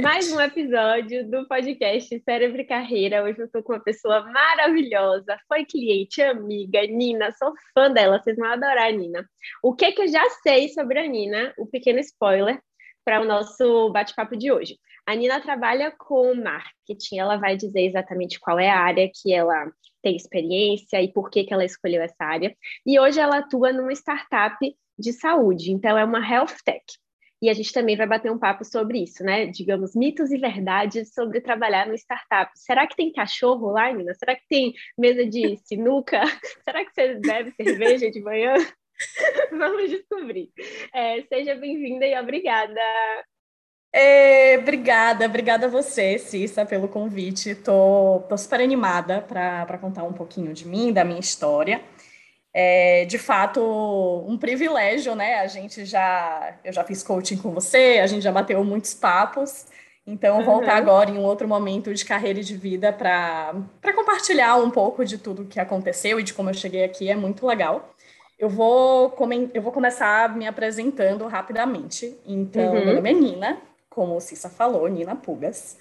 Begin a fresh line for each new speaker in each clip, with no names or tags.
Mais um episódio do podcast Cérebro e Carreira. Hoje eu estou com uma pessoa maravilhosa. Foi cliente, amiga, Nina. Sou fã dela, vocês vão adorar a Nina. O que, que eu já sei sobre a Nina? O um pequeno spoiler para o nosso bate-papo de hoje. A Nina trabalha com marketing, ela vai dizer exatamente qual é a área que ela tem experiência e por que, que ela escolheu essa área. E hoje ela atua numa startup de saúde, então é uma health tech. E a gente também vai bater um papo sobre isso, né? Digamos, mitos e verdades sobre trabalhar no startup. Será que tem cachorro lá, Nina? Será que tem mesa de sinuca? Será que você bebe cerveja de manhã? Vamos descobrir. É, seja bem-vinda e obrigada.
É, obrigada, obrigada a você, Cissa, pelo convite. Tô, tô super animada para contar um pouquinho de mim, da minha história. É, de fato, um privilégio, né? A gente já, eu já fiz coaching com você, a gente já bateu muitos papos. Então, uhum. voltar agora em um outro momento de carreira e de vida para compartilhar um pouco de tudo que aconteceu e de como eu cheguei aqui é muito legal. Eu vou, eu vou começar me apresentando rapidamente. Então, uhum. meu nome é Nina, como o Cissa falou, Nina Pugas.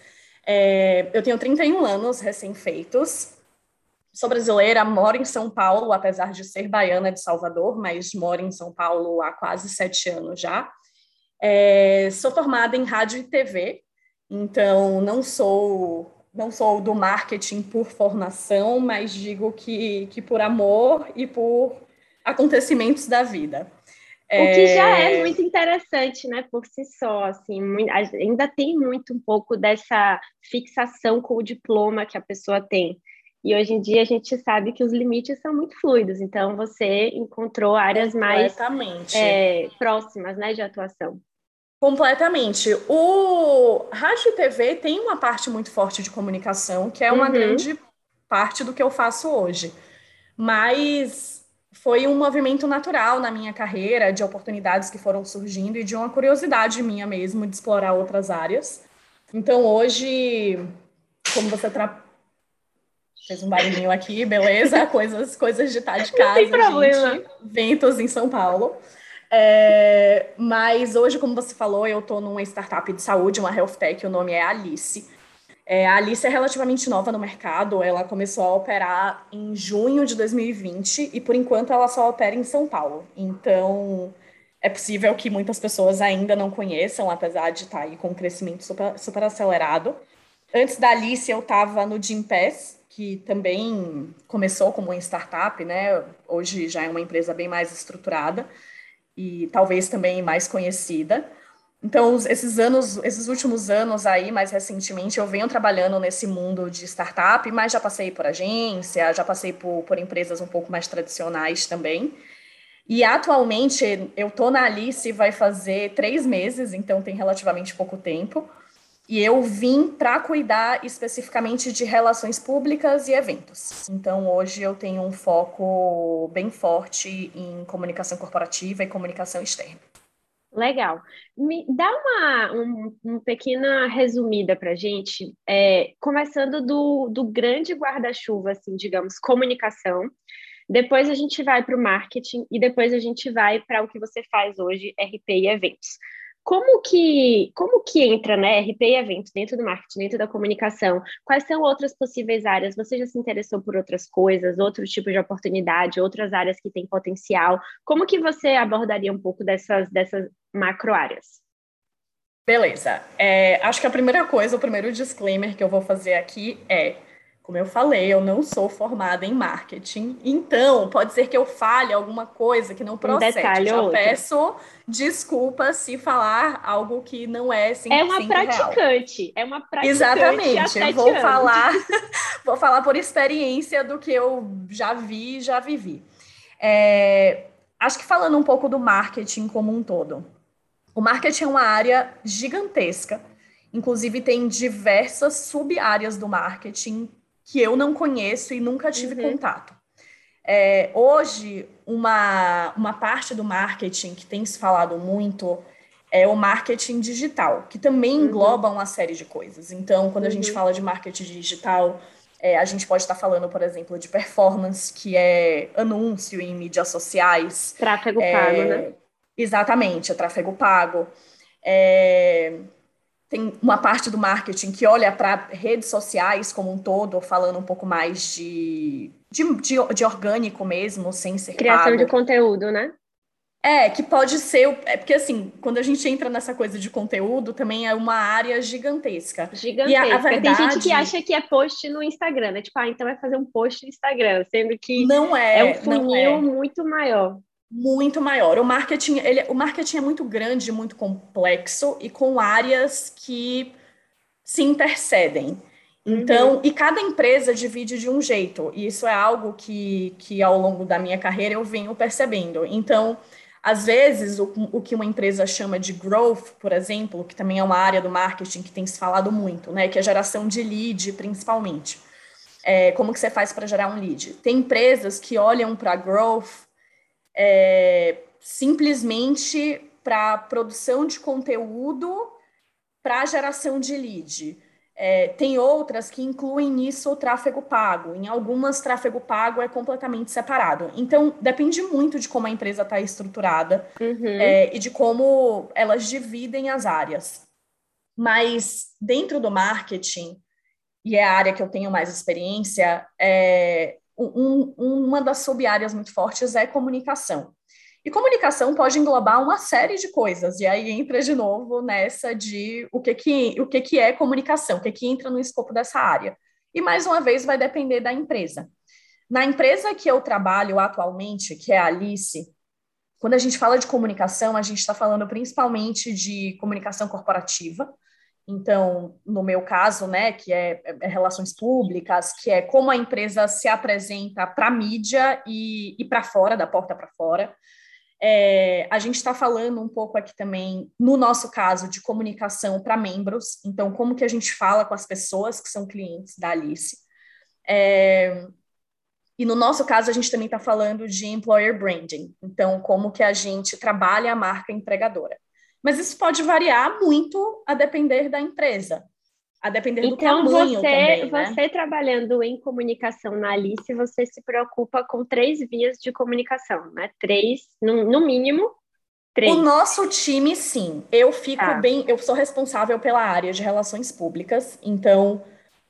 É, eu tenho 31 anos recém-feitos. Sou brasileira, moro em São Paulo, apesar de ser baiana de Salvador, mas moro em São Paulo há quase sete anos já. É, sou formada em rádio e TV, então não sou não sou do marketing por formação, mas digo que, que por amor e por acontecimentos da vida.
O que já é, é muito interessante, né, por si só, assim, ainda tem muito um pouco dessa fixação com o diploma que a pessoa tem. E hoje em dia a gente sabe que os limites são muito fluidos, então você encontrou áreas mais é, próximas né, de atuação.
Completamente. O rádio e TV tem uma parte muito forte de comunicação, que é uma uhum. grande parte do que eu faço hoje. Mas foi um movimento natural na minha carreira, de oportunidades que foram surgindo e de uma curiosidade minha mesmo de explorar outras áreas. Então, hoje, como você tra Fez um barulhinho aqui, beleza? Coisas, coisas de estar de casa, Não tem problema. gente. Ventos em São Paulo. É, mas hoje, como você falou, eu estou numa startup de saúde, uma health tech, o nome é Alice. É, a Alice é relativamente nova no mercado, ela começou a operar em junho de 2020 e, por enquanto, ela só opera em São Paulo. Então, é possível que muitas pessoas ainda não conheçam, apesar de estar aí com um crescimento super, super acelerado. Antes da Alice, eu estava no Gympass, que também começou como uma startup, né? Hoje já é uma empresa bem mais estruturada e talvez também mais conhecida. Então, esses anos, esses últimos anos aí, mais recentemente, eu venho trabalhando nesse mundo de startup, mas já passei por agência, já passei por, por empresas um pouco mais tradicionais também. E atualmente eu tô na Alice, vai fazer três meses, então tem relativamente pouco tempo. E eu vim para cuidar especificamente de relações públicas e eventos. Então, hoje eu tenho um foco bem forte em comunicação corporativa e comunicação externa.
Legal. Me dá uma, um, uma pequena resumida para gente, é, começando do, do grande guarda-chuva, assim, digamos, comunicação. Depois a gente vai para o marketing e depois a gente vai para o que você faz hoje, RP e eventos. Como que, como que entra, né, RP e eventos dentro do marketing, dentro da comunicação? Quais são outras possíveis áreas? Você já se interessou por outras coisas, outros tipos de oportunidade, outras áreas que têm potencial? Como que você abordaria um pouco dessas, dessas macro áreas?
Beleza. É, acho que a primeira coisa, o primeiro disclaimer que eu vou fazer aqui é como eu falei, eu não sou formada em marketing, então pode ser que eu fale alguma coisa que não procede. Um Já outro. peço desculpas se falar algo que não é 100%
É uma praticante,
real.
é uma praticante.
Exatamente, vou anos. falar, vou falar por experiência do que eu já vi, já vivi. É, acho que falando um pouco do marketing como um todo. O marketing é uma área gigantesca. Inclusive, tem diversas sub-áreas do marketing que eu não conheço e nunca tive uhum. contato. É, hoje, uma, uma parte do marketing que tem se falado muito é o marketing digital, que também uhum. engloba uma série de coisas. Então, quando a gente uhum. fala de marketing digital, é, a gente pode estar falando, por exemplo, de performance, que é anúncio em mídias sociais.
Tráfego é, pago, né?
Exatamente, é tráfego pago. É, tem uma parte do marketing que olha para redes sociais como um todo, falando um pouco mais de, de, de, de orgânico mesmo, sem ser
Criação
pago.
de conteúdo, né?
É, que pode ser. É porque, assim, quando a gente entra nessa coisa de conteúdo, também é uma área gigantesca.
Gigantesca. E a, a verdade... Tem gente que acha que é post no Instagram, né? Tipo, ah, então vai fazer um post no Instagram, sendo que
não é,
é um funil é. muito maior.
Muito maior. O marketing, ele, o marketing é muito grande, muito complexo e com áreas que se intercedem. Então, uhum. e cada empresa divide de um jeito, e isso é algo que, que ao longo da minha carreira eu venho percebendo. Então, às vezes, o, o que uma empresa chama de growth, por exemplo, que também é uma área do marketing que tem se falado muito, né, que é a geração de lead, principalmente. É, como que você faz para gerar um lead? Tem empresas que olham para growth é, simplesmente para produção de conteúdo para geração de lead. É, tem outras que incluem nisso o tráfego pago. Em algumas, tráfego pago é completamente separado. Então, depende muito de como a empresa está estruturada uhum. é, e de como elas dividem as áreas. Mas, dentro do marketing, e é a área que eu tenho mais experiência, é, um, uma das sub-áreas muito fortes é comunicação. E comunicação pode englobar uma série de coisas, e aí entra de novo nessa de o que, que, o que, que é comunicação, o que, que entra no escopo dessa área. E mais uma vez vai depender da empresa. Na empresa que eu trabalho atualmente, que é a Alice, quando a gente fala de comunicação, a gente está falando principalmente de comunicação corporativa. Então, no meu caso, né, que é, é relações públicas, que é como a empresa se apresenta para a mídia e, e para fora, da porta para fora. É, a gente está falando um pouco aqui também, no nosso caso, de comunicação para membros, então, como que a gente fala com as pessoas que são clientes da Alice. É, e no nosso caso, a gente também está falando de employer branding, então, como que a gente trabalha a marca empregadora. Mas isso pode variar muito a depender da empresa a depender do então, tamanho
você,
também, né?
você trabalhando em comunicação na Alice, você se preocupa com três vias de comunicação, né? Três, no, no mínimo, três.
O nosso time, sim. Eu fico tá. bem, eu sou responsável pela área de relações públicas, então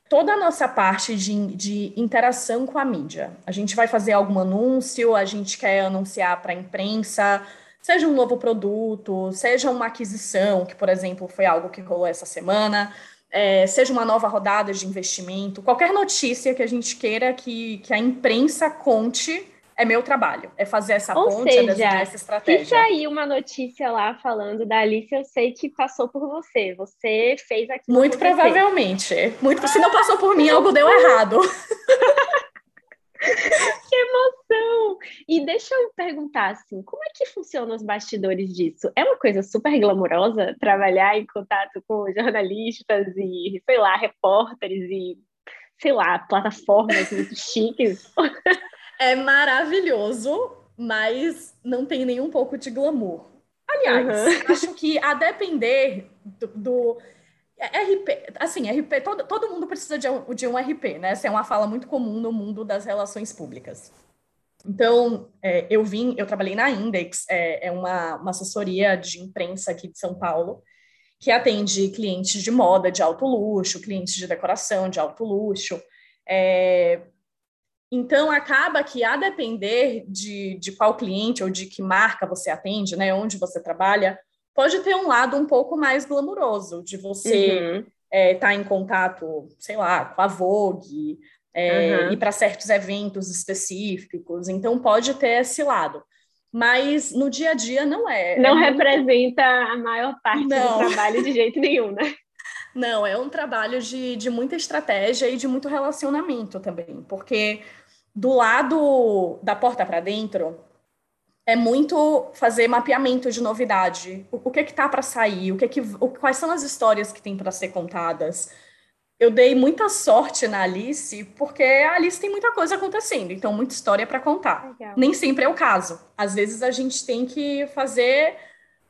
toda a nossa parte de, de interação com a mídia. A gente vai fazer algum anúncio, a gente quer anunciar para a imprensa, seja um novo produto, seja uma aquisição, que, por exemplo, foi algo que rolou essa semana é, seja uma nova rodada de investimento, qualquer notícia que a gente queira que, que a imprensa conte, é meu trabalho, é fazer essa
Ou
ponte,
seja,
é essa estratégia.
Se sair uma notícia lá falando da Alice, eu sei que passou por você. Você fez aquilo.
Muito provavelmente. Muito, se não passou por mim, algo deu errado.
que emoção! E deixa eu perguntar assim, como é que funcionam os bastidores disso? É uma coisa super glamourosa trabalhar em contato com jornalistas e, sei lá, repórteres e, sei lá, plataformas muito chiques?
É maravilhoso, mas não tem nem um pouco de glamour. Aliás, uhum. acho que a depender do, do RP, assim, RP, todo, todo mundo precisa de um, de um RP, né? Essa é uma fala muito comum no mundo das relações públicas. Então, é, eu vim, eu trabalhei na Index, é, é uma, uma, assessoria de imprensa aqui de São Paulo, que atende clientes de moda de alto luxo, clientes de decoração de alto luxo. É, então, acaba que, a depender de, de qual cliente ou de que marca você atende, né, onde você trabalha, pode ter um lado um pouco mais glamuroso, de você estar uhum. é, tá em contato, sei lá, com a Vogue, é, uhum. ir para certos eventos específicos. Então, pode ter esse lado. Mas no dia a dia não é.
Não
é
representa muito... a maior parte não. do trabalho de jeito nenhum, né?
Não, é um trabalho de, de muita estratégia e de muito relacionamento também, porque do lado da porta para dentro, é muito fazer mapeamento de novidade. O, o que que tá para sair? O que que, o, quais são as histórias que tem para ser contadas? Eu dei muita sorte na Alice, porque a Alice tem muita coisa acontecendo, então muita história para contar. Legal. Nem sempre é o caso. Às vezes a gente tem que fazer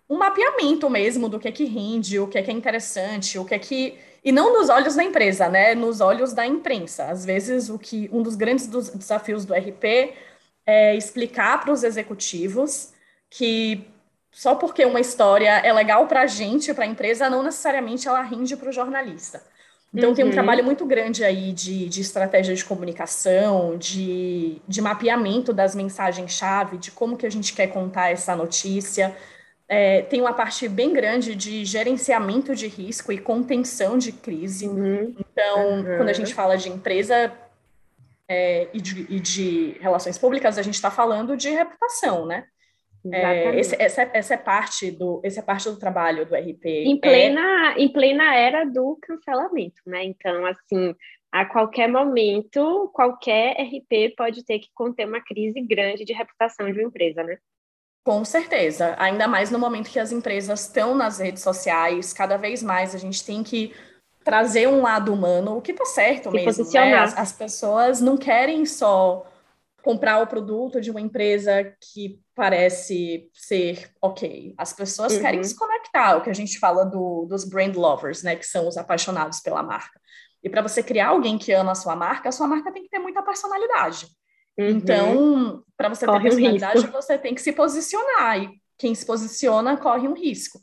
um mapeamento mesmo do que é que rende, o que é que é interessante, o que é que e não nos olhos da empresa, né? Nos olhos da imprensa. Às vezes o que um dos grandes dos desafios do RP é explicar para os executivos que só porque uma história é legal para a gente, para a empresa, não necessariamente ela rinde para o jornalista. Então, uhum. tem um uhum. trabalho muito grande aí de, de estratégia de comunicação, de, de mapeamento das mensagens-chave, de como que a gente quer contar essa notícia. É, tem uma parte bem grande de gerenciamento de risco e contenção de crise. Uhum. Então, uhum. quando a gente fala de empresa é, e, de, e, de, relações públicas, a gente está falando de reputação, né? É, esse, essa, é, essa, é parte do, essa é parte do trabalho do RP.
Em plena, é... em plena era do cancelamento, né? Então, assim, a qualquer momento, qualquer RP pode ter que conter uma crise grande de reputação de uma empresa, né?
Com certeza, ainda mais no momento que as empresas estão nas redes sociais, cada vez mais a gente tem que trazer um lado humano, o que tá certo Se mesmo, né? As, as pessoas não querem só comprar o produto de uma empresa que parece ser ok. As pessoas uhum. querem se conectar, o que a gente fala do, dos brand lovers, né, que são os apaixonados pela marca. E para você criar alguém que ama a sua marca, a sua marca tem que ter muita personalidade. Uhum. Então, para você corre ter personalidade, um você tem que se posicionar. E quem se posiciona corre um risco.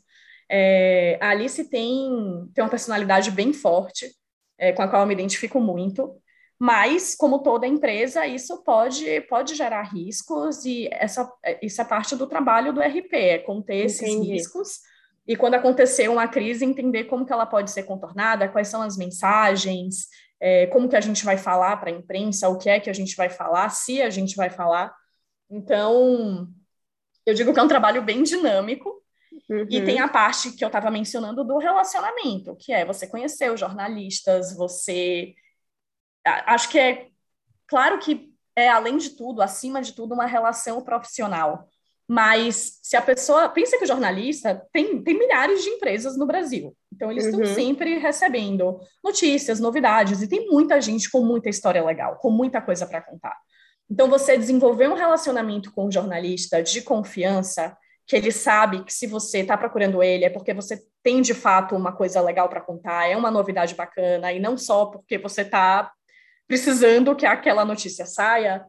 É, a Alice tem, tem uma personalidade bem forte, é, com a qual eu me identifico muito. Mas, como toda empresa, isso pode, pode gerar riscos, e essa, isso é parte do trabalho do RP, é conter esses Entendi. riscos. E quando acontecer uma crise, entender como que ela pode ser contornada, quais são as mensagens, é, como que a gente vai falar para a imprensa, o que é que a gente vai falar, se a gente vai falar. Então, eu digo que é um trabalho bem dinâmico, Uhum. E tem a parte que eu estava mencionando do relacionamento, que é você conhecer os jornalistas, você acho que é claro que é além de tudo, acima de tudo, uma relação profissional. Mas se a pessoa pensa que o jornalista tem, tem milhares de empresas no Brasil, então eles uhum. estão sempre recebendo notícias, novidades, e tem muita gente com muita história legal, com muita coisa para contar. Então, você desenvolver um relacionamento com um jornalista de confiança, que ele sabe que se você está procurando ele é porque você tem de fato uma coisa legal para contar, é uma novidade bacana, e não só porque você está precisando que aquela notícia saia,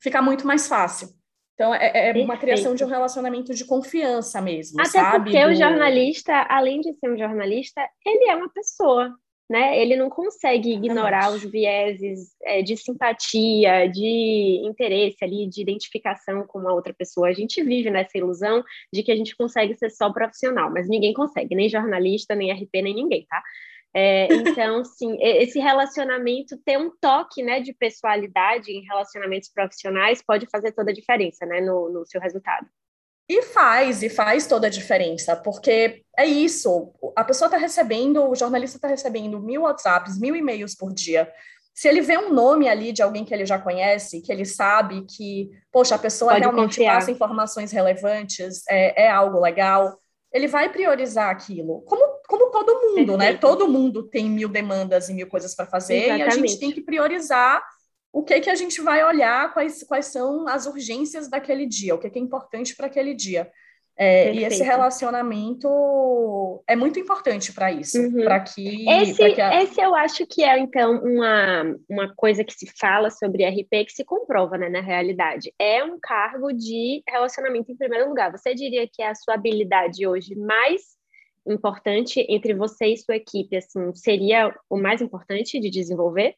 fica muito mais fácil. Então, é, é uma criação de um relacionamento de confiança mesmo,
Até
sabe?
porque Do... o jornalista, além de ser um jornalista, ele é uma pessoa, né? Ele não consegue ignorar os vieses é, de simpatia, de interesse ali, de identificação com uma outra pessoa. A gente vive nessa ilusão de que a gente consegue ser só profissional, mas ninguém consegue, nem jornalista, nem RP, nem ninguém, tá? É, então, sim, esse relacionamento ter um toque né, de pessoalidade em relacionamentos profissionais pode fazer toda a diferença né, no, no seu resultado.
E faz, e faz toda a diferença, porque é isso, a pessoa está recebendo, o jornalista está recebendo mil WhatsApps, mil e-mails por dia. Se ele vê um nome ali de alguém que ele já conhece, que ele sabe que, poxa, a pessoa Pode realmente confiar. passa informações relevantes, é, é algo legal, ele vai priorizar aquilo. Como, como todo mundo, né? Perfeito. né? Todo mundo tem mil demandas e mil coisas para fazer, Exatamente. e a gente tem que priorizar o que, que a gente vai olhar, quais, quais são as urgências daquele dia, o que, que é importante para aquele dia. É, e esse relacionamento é muito importante para isso, uhum. para que,
esse,
que a...
esse eu acho que é então uma, uma coisa que se fala sobre RP que se comprova, né, na realidade. É um cargo de relacionamento em primeiro lugar. Você diria que é a sua habilidade hoje mais importante entre você e sua equipe, assim, seria o mais importante de desenvolver?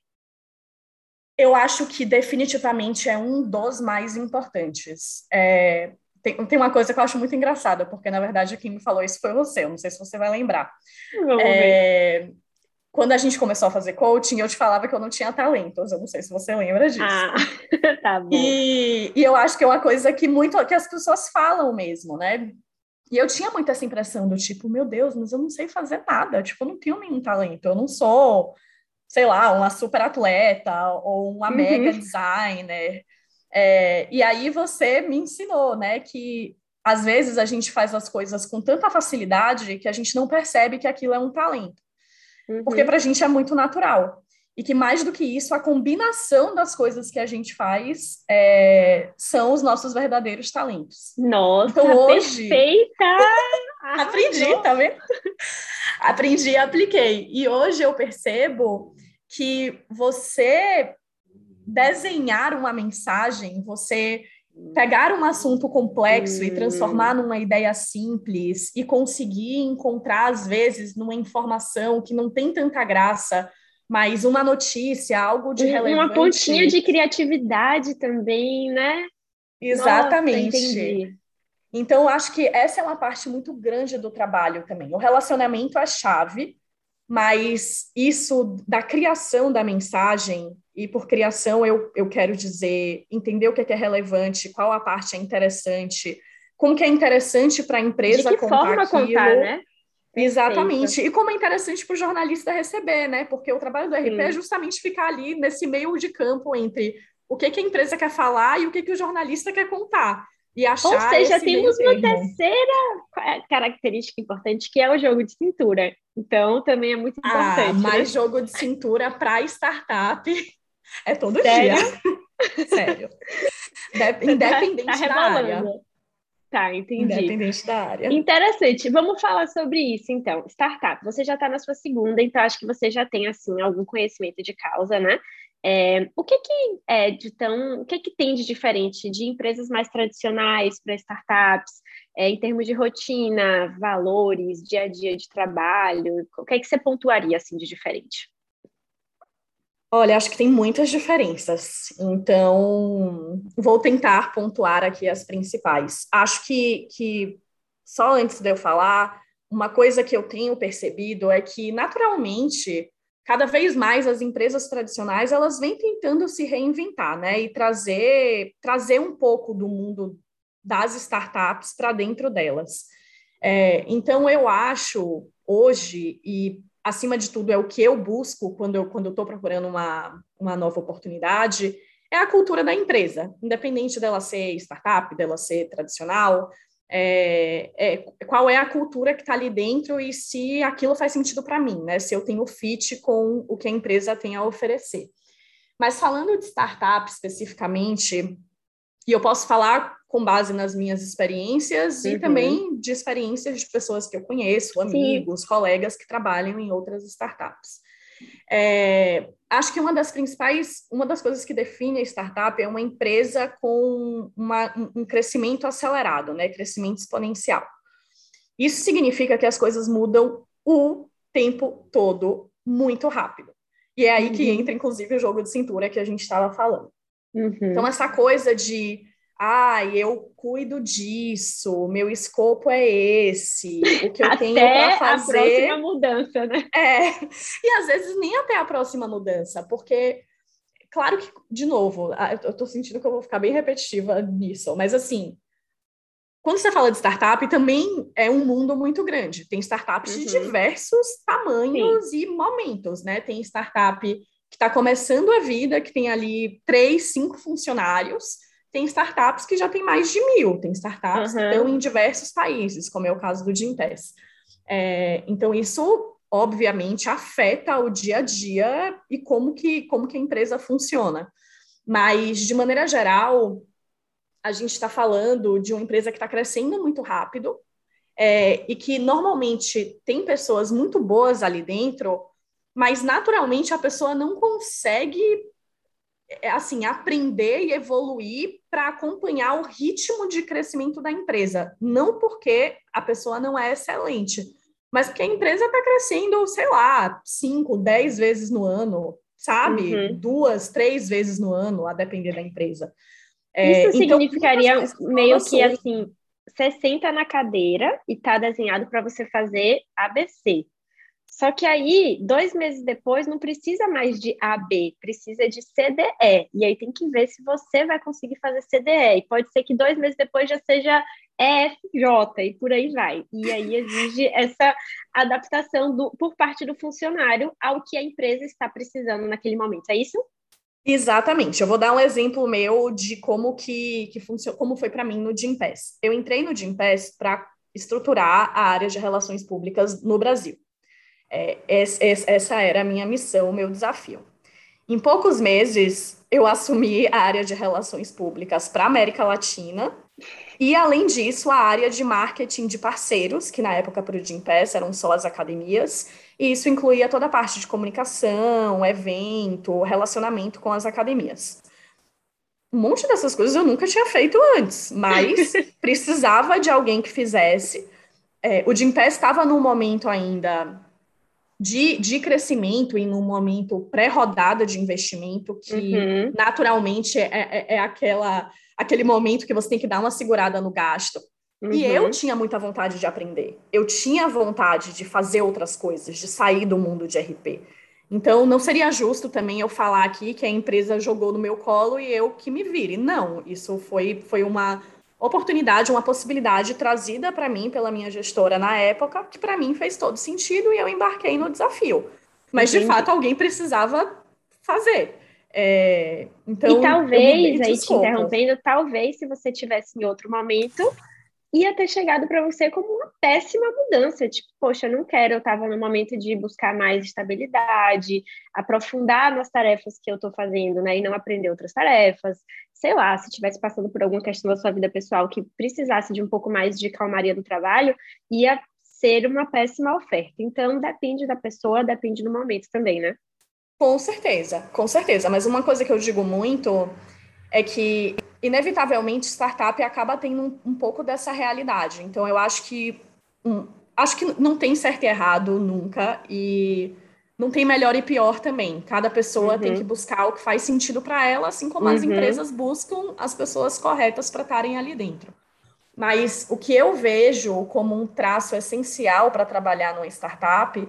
Eu acho que definitivamente é um dos mais importantes. É, tem, tem uma coisa que eu acho muito engraçada, porque na verdade quem me falou isso foi você, eu não sei se você vai lembrar. É, quando a gente começou a fazer coaching, eu te falava que eu não tinha talentos, eu não sei se você lembra disso.
Ah, tá bom.
E, e eu acho que é uma coisa que muito que as pessoas falam mesmo, né? E eu tinha muito essa impressão do tipo, meu Deus, mas eu não sei fazer nada, tipo, eu não tenho nenhum talento, eu não sou, sei lá, uma super atleta ou uma uhum. mega designer. É, e aí você me ensinou, né, que às vezes a gente faz as coisas com tanta facilidade que a gente não percebe que aquilo é um talento. Uhum. Porque para a gente é muito natural. E que mais do que isso, a combinação das coisas que a gente faz é, são os nossos verdadeiros talentos.
Nossa, então, hoje, perfeita!
aprendi, tá vendo? aprendi e apliquei. E hoje eu percebo que você desenhar uma mensagem, você pegar um assunto complexo hum. e transformar numa ideia simples e conseguir encontrar, às vezes, numa informação que não tem tanta graça, mas uma notícia, algo de relevante.
Uma pontinha de criatividade também, né?
Exatamente. Nossa, então, acho que essa é uma parte muito grande do trabalho também. O relacionamento é chave, mas isso da criação da mensagem e por criação, eu, eu quero dizer entender o que é, que é relevante, qual a parte é interessante, como que é interessante para a empresa
De que
contar
forma
aquilo.
contar, né?
Exatamente. E como é interessante para o jornalista receber, né? Porque o trabalho do RP Sim. é justamente ficar ali nesse meio de campo entre o que, que a empresa quer falar e o que, que o jornalista quer contar. E achar
Ou seja, temos uma
termo.
terceira característica importante, que é o jogo de cintura. Então, também é muito ah, importante. Ah,
mais né? jogo de cintura para startup é todo
Sério?
dia. Sério. Independente tá, tá da área.
Tá, entendi.
Independente da área.
Interessante. Vamos falar sobre isso, então. Startup, você já está na sua segunda, então acho que você já tem, assim, algum conhecimento de causa, né? É, o que que é de tão, o que que tem de diferente de empresas mais tradicionais para startups, é, em termos de rotina, valores, dia a dia de trabalho? O que é que você pontuaria, assim, de diferente?
Olha, acho que tem muitas diferenças, então vou tentar pontuar aqui as principais. Acho que, que só antes de eu falar, uma coisa que eu tenho percebido é que, naturalmente, cada vez mais as empresas tradicionais elas vêm tentando se reinventar, né, e trazer, trazer um pouco do mundo das startups para dentro delas. É, então, eu acho hoje, e acima de tudo, é o que eu busco quando eu quando estou procurando uma, uma nova oportunidade, é a cultura da empresa, independente dela ser startup, dela ser tradicional, é, é, qual é a cultura que está ali dentro e se aquilo faz sentido para mim, né? Se eu tenho fit com o que a empresa tem a oferecer. Mas falando de startup especificamente, e eu posso falar com base nas minhas experiências uhum. e também de experiências de pessoas que eu conheço, amigos, Sim. colegas que trabalham em outras startups. É, acho que uma das principais, uma das coisas que define a startup é uma empresa com uma, um crescimento acelerado, né? Crescimento exponencial. Isso significa que as coisas mudam o tempo todo muito rápido. E é aí uhum. que entra, inclusive, o jogo de cintura que a gente estava falando. Uhum. Então, essa coisa de ah, eu cuido disso, meu escopo é esse, o que eu
até
tenho para fazer.
a próxima mudança, né?
É, e às vezes nem até a próxima mudança, porque, claro que, de novo, eu estou sentindo que eu vou ficar bem repetitiva nisso, mas assim, quando você fala de startup, também é um mundo muito grande. Tem startups uhum. de diversos tamanhos Sim. e momentos, né? Tem startup que está começando a vida, que tem ali três, cinco funcionários tem startups que já tem mais de mil, tem startups uhum. que estão em diversos países, como é o caso do Gintess. É, então, isso, obviamente, afeta o dia a dia e como que, como que a empresa funciona. Mas, de maneira geral, a gente está falando de uma empresa que está crescendo muito rápido é, e que normalmente tem pessoas muito boas ali dentro, mas naturalmente a pessoa não consegue assim, aprender e evoluir para acompanhar o ritmo de crescimento da empresa. Não porque a pessoa não é excelente, mas porque a empresa está crescendo, sei lá, cinco, dez vezes no ano, sabe? Uhum. Duas, três vezes no ano, a depender da empresa.
É, Isso então, significaria meio que assim, você senta na cadeira e está desenhado para você fazer ABC. Só que aí, dois meses depois, não precisa mais de AB, precisa de CDE. E aí tem que ver se você vai conseguir fazer CDE. E pode ser que dois meses depois já seja EFJ e por aí vai. E aí exige essa adaptação do, por parte do funcionário ao que a empresa está precisando naquele momento. É isso?
Exatamente. Eu vou dar um exemplo meu de como que, que funciona, como foi para mim no Gimpass. Eu entrei no Gimpass para estruturar a área de relações públicas no Brasil. É, essa era a minha missão, o meu desafio. Em poucos meses, eu assumi a área de relações públicas para a América Latina e, além disso, a área de marketing de parceiros, que na época para o Gimpass eram só as academias, e isso incluía toda a parte de comunicação, evento, relacionamento com as academias. um monte dessas coisas eu nunca tinha feito antes, mas precisava de alguém que fizesse. É, o Gimpass estava num momento ainda de, de crescimento e num momento pré-rodada de investimento que uhum. naturalmente é, é, é, aquela, aquele momento que você tem que dar uma segurada no gasto. Uhum. E eu tinha muita vontade de aprender. Eu tinha vontade de fazer outras coisas, de sair do mundo de RP. Então, não seria justo também eu falar aqui que a empresa jogou no meu colo e eu que me vire. Não, isso foi, foi uma oportunidade, uma possibilidade trazida para mim pela minha gestora na época, que para mim fez todo sentido e eu embarquei no desafio. Mas, Entendi. de fato, alguém precisava fazer. É, então,
e talvez, aí te interrompendo, talvez se você tivesse em outro momento, ia ter chegado para você como uma péssima mudança. Tipo, poxa, não quero, eu estava no momento de buscar mais estabilidade, aprofundar nas tarefas que eu estou fazendo, né? E não aprender outras tarefas. Sei lá, se estivesse passando por alguma questão da sua vida pessoal que precisasse de um pouco mais de calmaria no trabalho, ia ser uma péssima oferta. Então, depende da pessoa, depende do momento também, né?
Com certeza, com certeza. Mas uma coisa que eu digo muito é que inevitavelmente startup acaba tendo um, um pouco dessa realidade. Então eu acho que um, acho que não tem certo e errado nunca e não tem melhor e pior também. Cada pessoa uhum. tem que buscar o que faz sentido para ela, assim como uhum. as empresas buscam as pessoas corretas para estarem ali dentro. Mas o que eu vejo como um traço essencial para trabalhar numa startup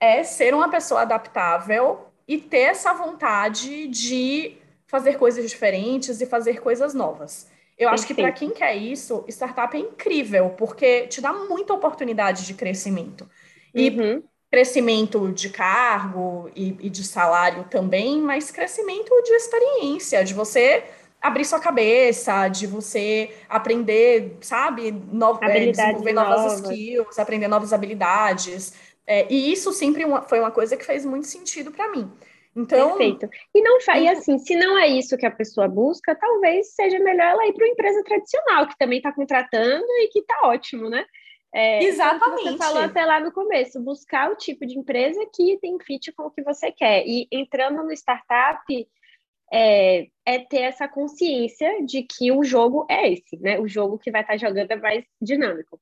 é ser uma pessoa adaptável e ter essa vontade de fazer coisas diferentes e fazer coisas novas. Eu acho que para quem quer isso, startup é incrível, porque te dá muita oportunidade de crescimento. E uhum. crescimento de cargo e, e, de salário também, mas crescimento de experiência, de você abrir sua cabeça, de você aprender, sabe, no, é, desenvolver novas, novas skills, aprender novas habilidades. É, e isso sempre uma, foi uma coisa que fez muito sentido para mim. Então,
Perfeito. E não e assim, se não é isso que a pessoa busca, talvez seja melhor ela ir para uma empresa tradicional, que também está contratando e que está ótimo, né?
É, Exatamente.
Você falou até lá no começo, buscar o tipo de empresa que tem fit com o que você quer. E entrando no startup, é, é, ter essa consciência de que o jogo é esse, né? O jogo que vai estar tá jogando é mais dinâmico.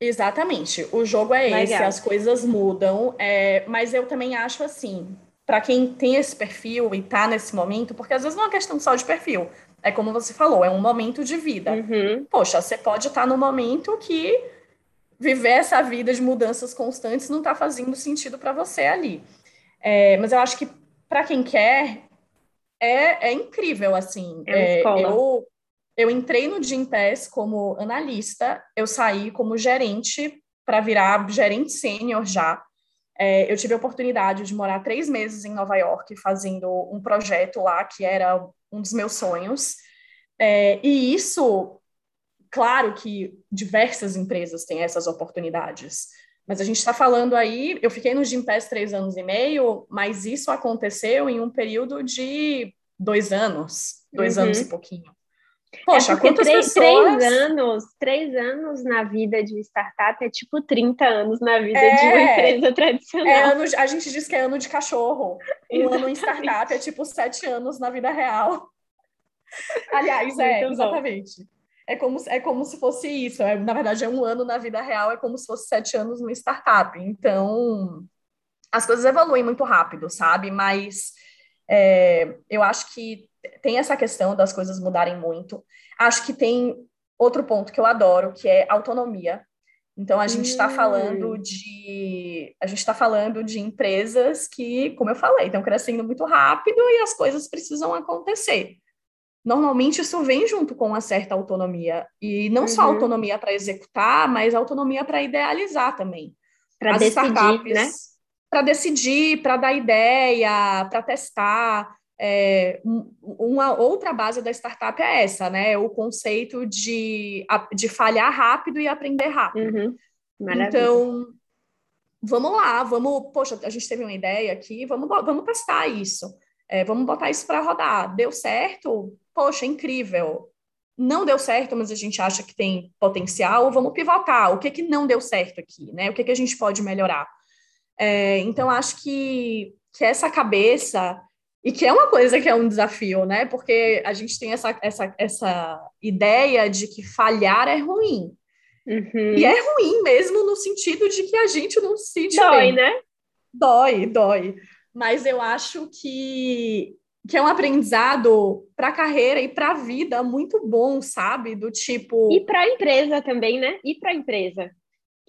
Exatamente, o jogo é Legal. esse, as coisas mudam, é, mas eu também acho assim, para quem tem esse perfil e está nesse momento, porque às vezes não é questão só de perfil, é como você falou, é um momento de vida.
Uhum.
Poxa, você pode estar tá no momento que viver essa vida de mudanças constantes não está fazendo sentido para você ali. É, mas eu acho que para quem quer, é, é incrível, assim.
É, é
eu, eu entrei no Gimpass como analista, eu saí como gerente para virar gerente sênior já. É, eu tive a oportunidade de morar três meses em Nova York fazendo um projeto lá que era um dos meus sonhos. É, e isso, claro que diversas empresas têm essas oportunidades, mas a gente está falando aí, eu fiquei no Gimpass três anos e meio, mas isso aconteceu em um período de dois anos, dois uhum. anos e pouquinho.
Poxa, é quantas três, pessoas... três anos, três anos na vida de startup é tipo 30 anos na vida é, de uma empresa tradicional.
É ano, a gente diz que é ano de cachorro. Um ano em startup é tipo sete anos na vida real. Aliás, é, exatamente. É como, é como se fosse isso. É, na verdade, é um ano na vida real, é como se fosse sete anos no startup. Então, as coisas evoluem muito rápido, sabe? Mas é, eu acho que tem essa questão das coisas mudarem muito. Acho que tem outro ponto que eu adoro, que é autonomia. Então a gente está hum. falando de a gente está falando de empresas que, como eu falei, estão crescendo muito rápido e as coisas precisam acontecer. Normalmente isso vem junto com uma certa autonomia e não uhum. só autonomia para executar, mas autonomia para idealizar também.
Para decidir, né?
Para decidir, para dar ideia, para testar. É, uma outra base da startup é essa, né? O conceito de, de falhar rápido e aprender rápido.
Uhum.
Então, vamos lá, vamos. Poxa, a gente teve uma ideia aqui, vamos, vamos testar isso. É, vamos botar isso para rodar. Deu certo? Poxa, incrível. Não deu certo, mas a gente acha que tem potencial, vamos pivotar. O que, que não deu certo aqui, né? O que, que a gente pode melhorar? É, então, acho que, que essa cabeça E que é uma coisa que é um desafio, né? Porque a gente tem essa, essa, essa ideia de que falhar é ruim. Uhum. E é ruim mesmo no sentido de que a gente não se sente
Dói, bem. né?
Dói, dói. Mas eu acho que, que é um aprendizado para a carreira e para a vida muito bom, sabe? Do tipo.
E para a empresa também, né? E para a empresa.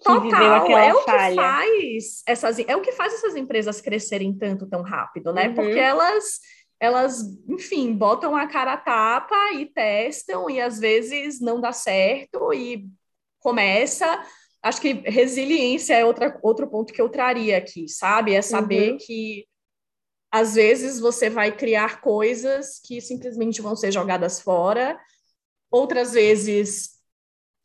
Total, é o falha. que faz essas, é o que faz essas empresas crescerem tanto tão rápido, né? Uhum. Porque elas elas, enfim, botam a cara a tapa e testam e às vezes não dá certo e começa. Acho que resiliência é outra, outro ponto que eu traria aqui, sabe? É saber uhum. que às vezes você vai criar coisas que simplesmente vão ser jogadas fora, outras vezes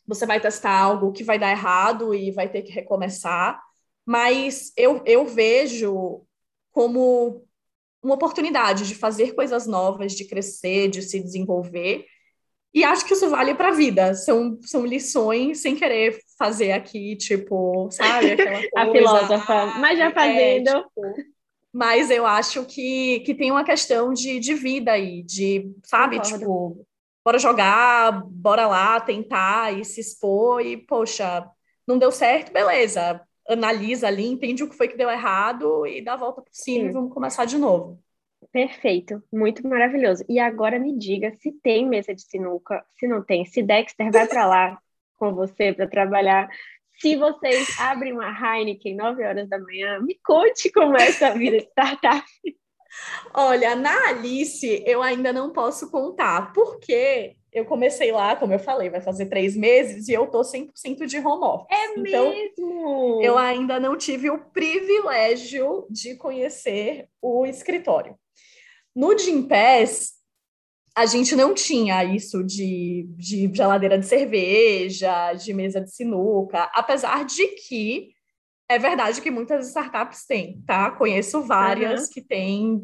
você vai testar algo que vai dar errado e vai ter que recomeçar, mas eu, eu vejo como uma oportunidade de fazer coisas novas, de crescer, de se desenvolver. E acho que isso vale para a vida. São, são lições sem querer fazer aqui, tipo, sabe?
A filósofa, mas já fazendo. É, tipo,
mas eu acho que, que tem uma questão de, de vida aí, de, sabe, tipo, bora jogar, bora lá tentar e se expor e, poxa, não deu certo, beleza. Analisa ali, entende o que foi que deu errado e dá a volta por cima Sim. e vamos começar de novo.
Perfeito, muito maravilhoso. E agora me diga se tem mesa de sinuca, se não tem, se Dexter vai para lá com você para trabalhar. Se vocês abrem uma Heineken 9 horas da manhã, me conte como é essa vida de startup.
Olha, na Alice eu ainda não posso contar, porque eu comecei lá, como eu falei, vai fazer três meses e eu tô 100% de home office.
É então, mesmo?
Eu ainda não tive o privilégio de conhecer o escritório. No Gimpass, a gente não tinha isso de, de geladeira de cerveja, de mesa de sinuca, apesar de que é verdade que muitas startups têm, tá? Conheço várias uhum. que têm,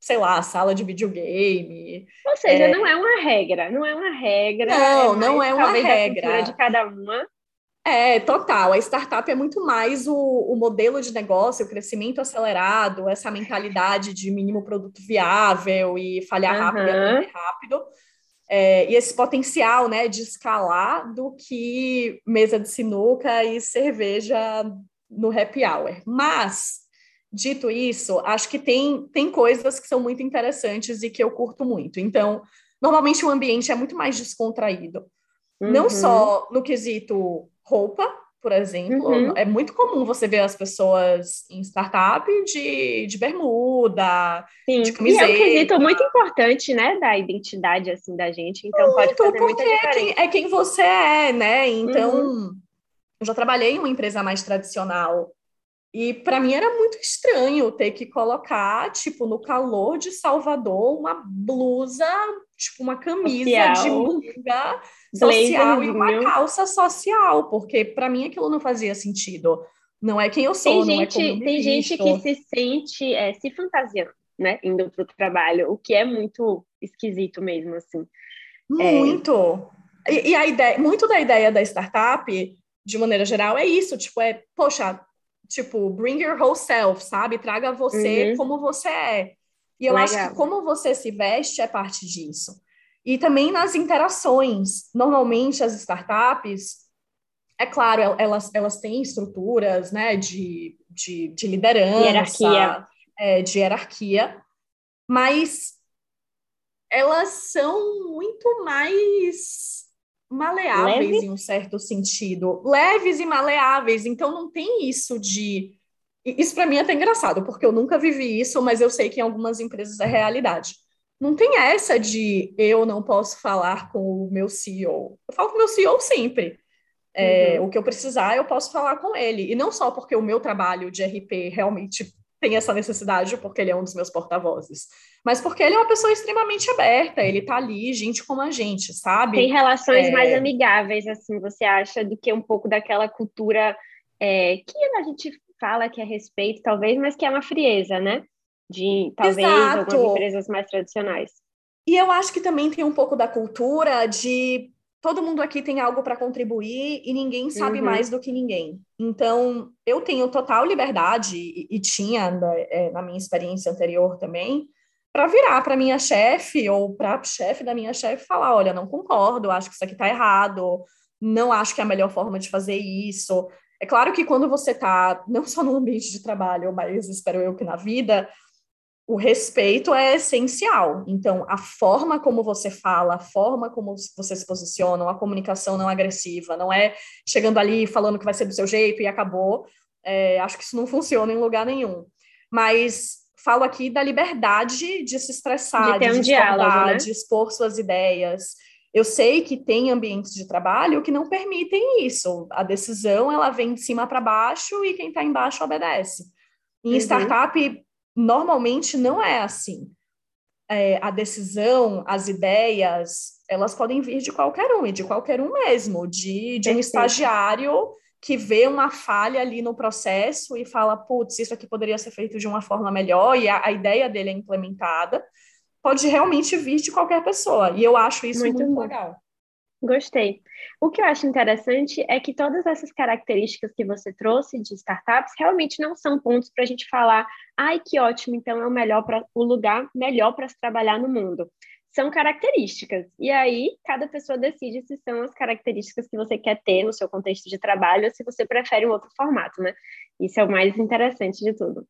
sei lá, sala de videogame.
Ou seja, é... não é uma regra, não é uma regra.
Não, é não é uma regra.
de cada uma.
É, total. A startup é muito mais o, o, modelo de negócio, o crescimento acelerado, essa mentalidade de mínimo produto viável e falhar uhum. rápido e rápido. É, e esse potencial né, de escalar do que mesa de sinuca e cerveja no happy hour. Mas, dito isso, acho que tem, tem coisas que são muito interessantes e que eu curto muito. Então, normalmente o ambiente é muito mais descontraído. Uhum. Não só no quesito roupa, por exemplo, uhum. é muito comum você ver as pessoas em startup de, de bermuda, Sim. de camiseta.
E é um quesito muito importante, né, da identidade, assim, da gente, então muito, pode fazer muita diferença.
É quem, é quem você é, né, então... Uhum eu já trabalhei em uma empresa mais tradicional e para mim era muito estranho ter que colocar, tipo, no calor de Salvador, uma blusa, tipo, uma camisa social. de manga social e uma calça social, porque para mim aquilo não fazia sentido. Não é quem eu sou,
tem
gente,
é Tem gente que se sente é, se fantasiando, né, indo para o trabalho, o que é muito esquisito mesmo, assim.
Muito. É... E, e a ideia, muito da ideia da startup de maneira geral, é isso, tipo, é, poxa, tipo, bring your whole self, sabe? Traga você uhum. como você é. E eu Legal. acho que como você se veste é parte disso. E também nas interações. Normalmente as startups, é claro, elas, elas têm estruturas né, de, de, de liderança,
hierarquia.
É, de hierarquia, mas elas são muito mais maleáveis Leve? em um certo sentido, leves e maleáveis. Então não tem isso de isso para mim é até engraçado, porque eu nunca vivi isso, mas eu sei que em algumas empresas é realidade. Não tem essa de eu não posso falar com o meu CEO. Eu falo com o meu CEO sempre. É, uhum. O que eu precisar, eu posso falar com ele. E não só porque o meu trabalho de RP realmente tem essa necessidade porque ele é um dos meus porta-vozes, mas porque ele é uma pessoa extremamente aberta, ele tá ali, gente como a gente, sabe?
Tem relações é... mais amigáveis, assim, você acha, do que um pouco daquela cultura é, que a gente fala que é respeito, talvez, mas que é uma frieza, né? De talvez Exato. algumas empresas mais tradicionais.
E eu acho que também tem um pouco da cultura de todo mundo aqui tem algo para contribuir e ninguém sabe uhum. mais do que ninguém. Então, eu tenho total liberdade, e, e tinha na, é, na, minha experiência anterior também, para virar para minha chefe ou para chefe da minha chefe falar, olha, não concordo, acho que isso aqui está errado, não acho que é a melhor forma de fazer isso. É claro que quando você está, não só no ambiente de trabalho, mas espero eu que na vida, o respeito é essencial. Então, a forma como você fala, a forma como você se posiciona, a comunicação não agressiva, não é chegando ali falando que vai ser do seu jeito e acabou. É, acho que isso não funciona em lugar nenhum. Mas falo aqui da liberdade de se estressar, de, ter de um diálogo, né? de expor suas ideias. Eu sei que tem ambientes de trabalho que não permitem isso. A decisão ela vem de cima para baixo e quem está embaixo obedece. Em uhum. startup, normalmente não é assim. É, a decisão, as ideias, elas podem vir de qualquer um, e de qualquer um mesmo, de, de um estagiário que vê uma falha ali no processo e fala, putz, isso aqui poderia ser feito de uma forma melhor, e a, a ideia dele é implementada, pode realmente vir de qualquer pessoa. E eu acho isso muito, muito legal.
Gostei. O que eu acho interessante é que todas essas características que você trouxe de startups realmente não são pontos para a gente falar, ai que ótimo, então é o melhor para o lugar melhor para se trabalhar no mundo são características. E aí, cada pessoa decide se são as características que você quer ter no seu contexto de trabalho ou se você prefere um outro formato, né? Isso é o mais interessante de tudo.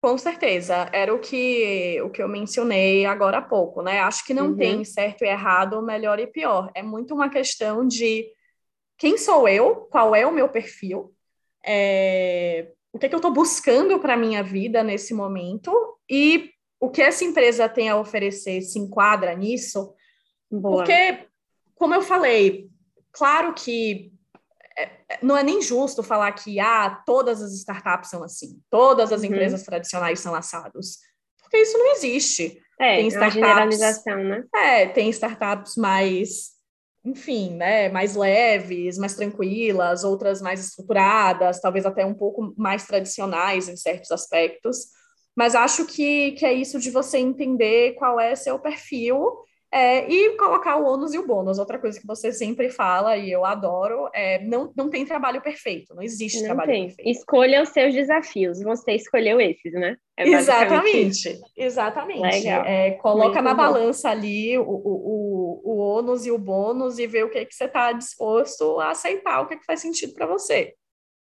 Com certeza, era o que, o que eu mencionei agora há pouco, né? Acho que não uhum. tem certo e errado, melhor e pior. É muito uma questão de quem sou eu, qual é o meu perfil, é, o que, é que eu estou buscando para a minha vida nesse momento e o que essa empresa tem a oferecer se enquadra nisso? Boa. Porque, como eu falei, claro que é, é, não é nem justo falar que ah, todas as startups são assim, todas as uhum. empresas tradicionais são assados, porque isso não existe.
É, tem startups, uma generalização, né?
É, tem startups mais, enfim, né, mais leves, mais tranquilas, outras mais estruturadas, talvez até um pouco mais tradicionais em certos aspectos. Mas acho que, que é isso de você entender qual é seu perfil é, e colocar o ônus e o bônus. Outra coisa que você sempre fala, e eu adoro, é não, não tem trabalho perfeito, não existe não trabalho tem. perfeito.
Escolha os seus desafios, você escolheu esses, né?
É exatamente, exatamente. Legal. É, coloca Muito na bom. balança ali o, o, o, o ônus e o bônus e vê o que, que você está disposto a aceitar, o que, que faz sentido para você.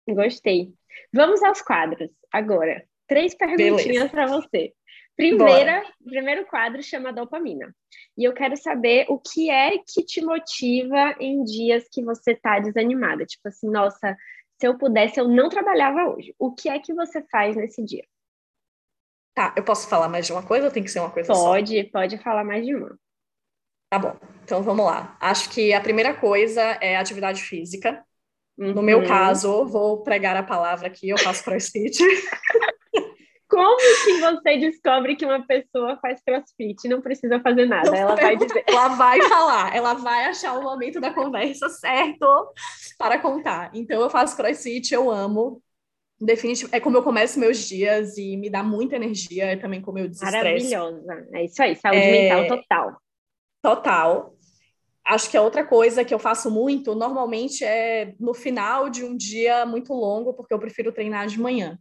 Gostei. Vamos aos quadros agora. Três perguntinhas para você. Primeira, primeiro quadro chama dopamina. E eu quero saber o que é que te motiva em dias que você está desanimada. Tipo assim, nossa, se eu pudesse, eu não trabalhava hoje. O que é que você faz nesse dia?
Tá, eu posso falar mais de uma coisa ou tem que ser uma coisa
pode, só? Pode, pode falar mais de uma.
Tá bom, então vamos lá. Acho que a primeira coisa é atividade física. Uhum. No meu uhum. caso, vou pregar a palavra aqui, eu faço crossfit.
Como que você descobre que uma pessoa faz crossfit e não precisa fazer nada? ela vai dizer.
Ela vai falar, ela vai achar o momento da conversa certo para contar. Então, eu faço crossfit, eu amo. Definitivo, é como eu começo meus dias e me dá muita energia, é também como eu desestresse.
Maravilhosa. É isso aí, saúde é... mental total.
Total. Acho que a outra coisa que eu faço muito, normalmente, é no final de um dia muito longo, porque eu prefiro treinar de manhã.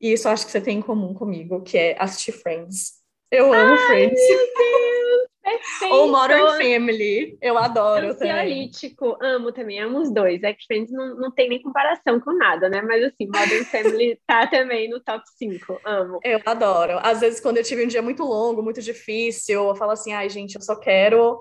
E isso acho que você tem em comum comigo, que é assistir Friends. Eu amo Ai, Friends.
Meu Deus, perfeito.
Ou Modern Family. Eu adoro
Ansiolítico, também. amo também, amo os dois. É que Friends não, não tem nem comparação com nada, né? Mas assim, Modern Family tá também no top 5. Amo.
Eu adoro. Às vezes, quando eu tive um dia muito longo, muito difícil, eu falo assim, ai, gente, eu só quero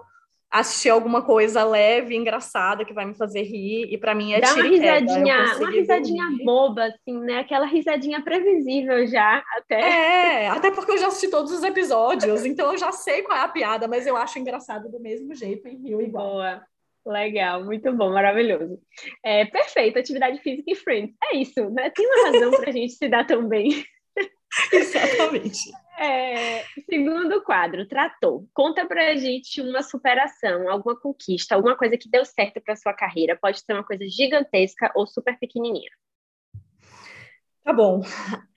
assistir alguma coisa leve, engraçada, que vai me fazer rir, e para mim é
Dá uma risadinha, uma risadinha rir. boba, assim, né? Aquela risadinha previsível já, até.
É, até porque eu já assisti todos os episódios, então eu já sei qual é a piada, mas eu acho engraçado do mesmo jeito e rio igual.
Boa. Legal, muito bom, maravilhoso. É, perfeito, atividade física e friends. É isso, né? Tem uma razão para a gente se dar tão bem.
Exatamente.
É, segundo quadro, tratou. Conta pra gente uma superação, alguma conquista, alguma coisa que deu certo para sua carreira. Pode ser uma coisa gigantesca ou super pequenininha.
Tá bom.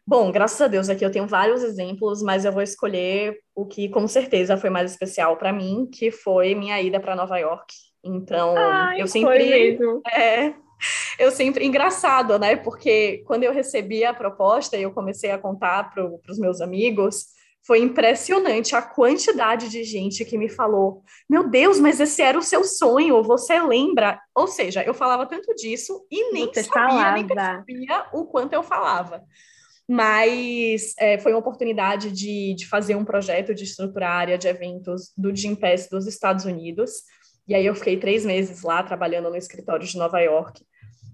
Bom, graças a Deus aqui eu tenho vários exemplos, mas eu vou escolher o que com certeza foi mais especial para mim, que foi minha ida para Nova York. Então,
Ai,
eu sempre é, eu sempre engraçado, né? Porque quando eu recebi a proposta e eu comecei a contar para os meus amigos, foi impressionante a quantidade de gente que me falou: Meu Deus, mas esse era o seu sonho, você lembra? Ou seja, eu falava tanto disso e nem você sabia, falava. nem percebia o quanto eu falava. Mas é, foi uma oportunidade de, de fazer um projeto de estruturar a área de eventos do Gimpass dos Estados Unidos. E aí eu fiquei três meses lá trabalhando no escritório de Nova York.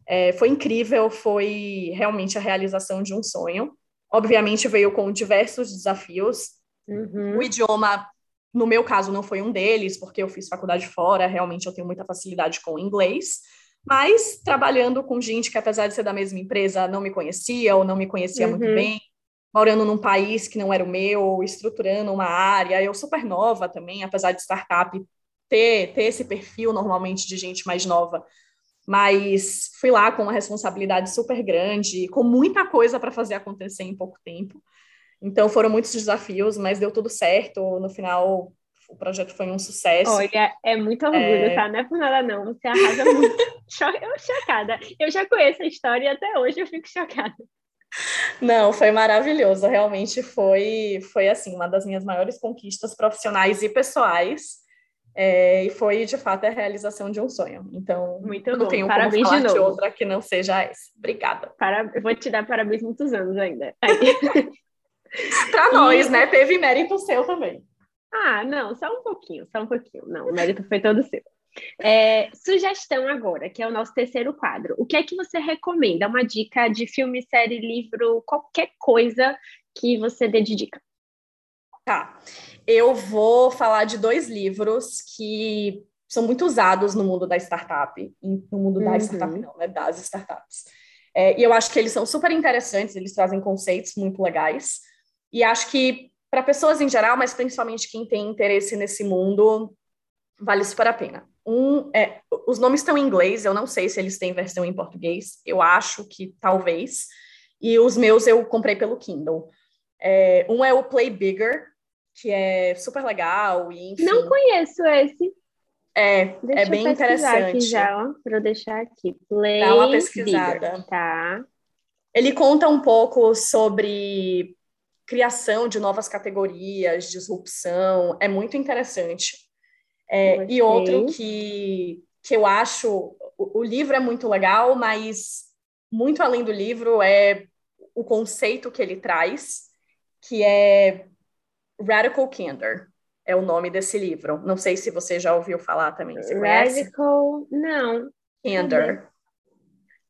É, foi incrível, foi realmente a realização de um sonho. Obviamente veio com diversos desafios. Uhum. O idioma, no meu caso, não foi um deles, porque eu fiz faculdade fora, realmente eu tenho muita facilidade com o inglês. Mas trabalhando com gente que, apesar de ser da mesma empresa, não me conhecia ou não me conhecia uhum. muito bem, morando num país que não era o meu, estruturando uma área, eu super nova também, apesar de startup ter, ter esse perfil normalmente de gente mais nova mas fui lá com uma responsabilidade super grande, com muita coisa para fazer acontecer em pouco tempo. Então foram muitos desafios, mas deu tudo certo. No final, o projeto foi um sucesso.
Olha, é muito orgulho, é... tá? Não é por nada não, você arrasa muito. eu chocada. Eu já conheço a história e até hoje eu fico chocada.
Não, foi maravilhoso. Realmente foi, foi assim, uma das minhas maiores conquistas profissionais e pessoais. É, e foi, de fato, a realização de um sonho. Então,
Muito
não
bom.
tenho
parabéns
como falar
de,
de, outra que não seja essa. Obrigada.
Para... Eu vou te dar parabéns muitos anos ainda.
Para nós, né? Teve mérito seu também.
Ah, não, só um pouquinho, só um pouquinho. Não, o mérito foi todo seu. É, sugestão agora, que é o nosso terceiro quadro. O que é que você recomenda? Uma dica de filme, série, livro, qualquer coisa que você dê de dica.
Tá eu vou falar de dois livros que são muito usados no mundo da startup, no mundo uhum. da startup não, né, das startups. É, e eu acho que eles são super interessantes, eles trazem conceitos muito legais. E acho que para pessoas em geral, mas principalmente quem tem interesse nesse mundo, vale super a pena. Um, é, os nomes estão em inglês, eu não sei se eles têm versão em português, eu acho que talvez. E os meus eu comprei pelo Kindle. É, um é o Play Bigger, que é super legal e enfim.
Não conheço esse.
É, Deixa é bem interessante.
Aqui já, para eu deixar aqui. Play
Dá uma pesquisada.
Bigger, tá.
Ele conta um pouco sobre criação de novas categorias, disrupção, é muito interessante. É, e outro que, que eu acho, o, o livro é muito legal, mas muito além do livro é o conceito que ele traz, que é Radical Candor é o nome desse livro. Não sei se você já ouviu falar também. Você
Radical, não.
Candor.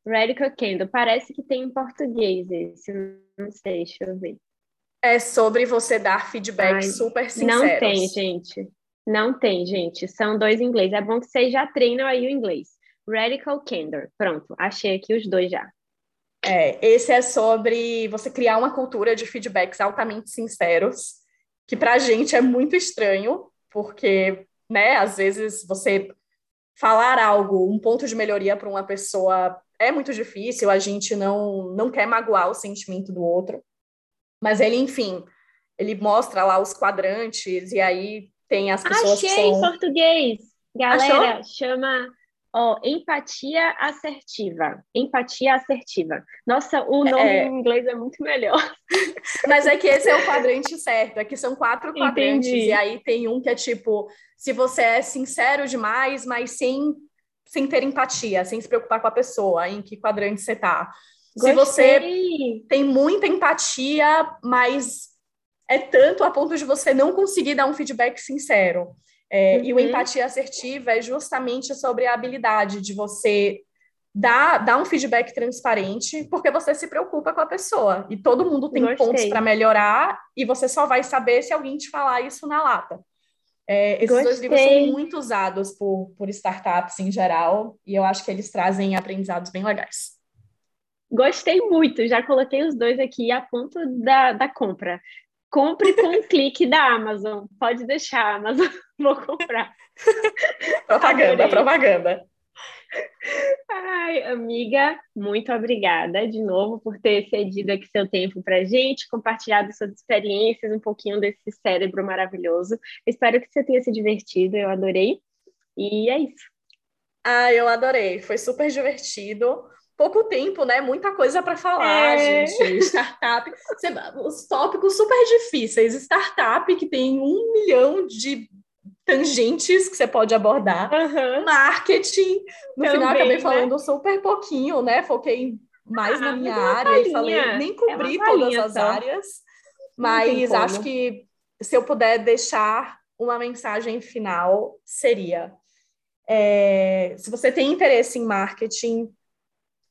Radical Candor. Parece que tem em português esse. Não sei, deixa eu ver.
É sobre você dar feedback Ai, super sinceros.
Não tem, gente. Não tem, gente. São dois em inglês. É bom que vocês já treinam aí o inglês. Radical Candor. Pronto, achei aqui os dois já.
É, esse é sobre você criar uma cultura de feedbacks altamente sinceros que para a gente é muito estranho, porque, né, às vezes você falar algo, um ponto de melhoria para uma pessoa é muito difícil, a gente não, não quer magoar o sentimento do outro. Mas ele, enfim, ele mostra lá os quadrantes e aí tem as pessoas
Achei
que são...
em português. Galera, Achou? chama Ó, empatia assertiva. Empatia assertiva. Nossa, o nome é... em inglês é muito melhor.
Mas é que esse é o quadrante certo. Aqui são quatro quadrantes. Entendi. E aí tem um que é tipo, se você é sincero demais, mas sem, sem ter empatia, sem se preocupar com a pessoa, em que quadrante você tá. Gostei. Se você tem muita empatia, mas é tanto a ponto de você não conseguir dar um feedback sincero. É, uhum. E o empatia assertiva é justamente sobre a habilidade de você dar, dar um feedback transparente, porque você se preocupa com a pessoa. E todo mundo tem Gostei. pontos para melhorar, e você só vai saber se alguém te falar isso na lata. É, esses Gostei. dois livros são muito usados por, por startups em geral, e eu acho que eles trazem aprendizados bem legais.
Gostei muito, já coloquei os dois aqui a ponto da, da compra. Compre com um clique da Amazon. Pode deixar, Amazon. Vou comprar.
propaganda, Adorei. propaganda.
Ai, amiga, muito obrigada de novo por ter cedido aqui seu tempo para gente, compartilhado suas experiências, um pouquinho desse cérebro maravilhoso. Espero que você tenha se divertido, eu adorei. E é isso.
Ah, eu adorei, foi super divertido. Pouco tempo, né? Muita coisa para falar, é. gente. Startup, os tópicos super difíceis. Startup que tem um milhão de tangentes que você pode abordar. Uhum. Marketing, no Também, final acabei né? falando super pouquinho, né? Foquei mais ah, na minha área e falei, nem cobri é todas as áreas, mas acho que se eu puder deixar uma mensagem final, seria: é, se você tem interesse em marketing,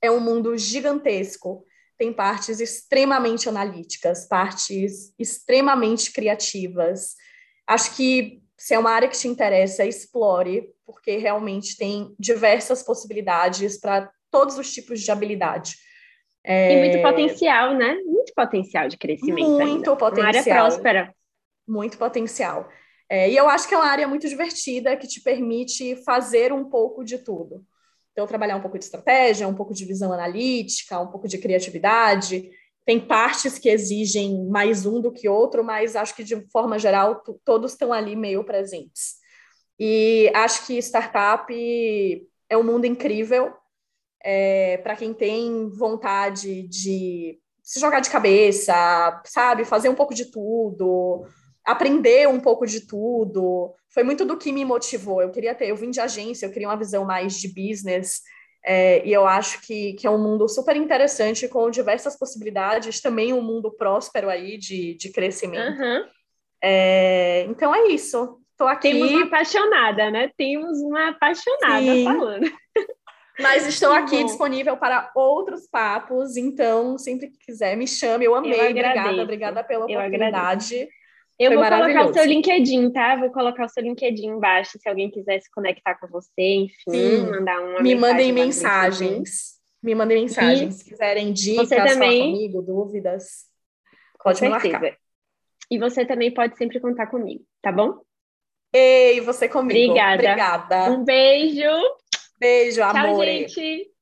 é um mundo gigantesco. Tem partes extremamente analíticas, partes extremamente criativas. Acho que se é uma área que te interessa, explore, porque realmente tem diversas possibilidades para todos os tipos de habilidade.
É... E muito potencial, né? Muito potencial de crescimento. Muito ainda. potencial. Uma área próspera.
Muito potencial. É, e eu acho que é uma área muito divertida que te permite fazer um pouco de tudo. Então, trabalhar um pouco de estratégia, um pouco de visão analítica, um pouco de criatividade. Tem partes que exigem mais um do que outro, mas acho que, de forma geral, todos estão ali meio presentes. E acho que startup é um mundo incrível é, para quem tem vontade de se jogar de cabeça, sabe, fazer um pouco de tudo, aprender um pouco de tudo. Foi muito do que me motivou. Eu queria ter, eu vim de agência, eu queria uma visão mais de business. É, e eu acho que, que é um mundo super interessante, com diversas possibilidades, também um mundo próspero aí de, de crescimento. Uhum. É, então é isso. Tô aqui.
Temos uma apaixonada, né? Temos uma apaixonada Sim. falando.
Mas estou aqui bom. disponível para outros papos, então sempre que quiser me chame. Eu amei, eu obrigada, obrigada pela oportunidade.
Eu Foi vou colocar o seu LinkedIn, tá? Vou colocar o seu LinkedIn embaixo, se alguém quiser se conectar com você, enfim, Sim. mandar uma
Me mandem mensagens. Me mandem mensagens. E se quiserem dicas, você também... falar comigo, dúvidas, pode com me certeza. marcar.
E você também pode sempre contar comigo, tá bom?
Ei, você comigo.
Obrigada.
Obrigada.
Um beijo.
Beijo,
amor. Tchau, gente.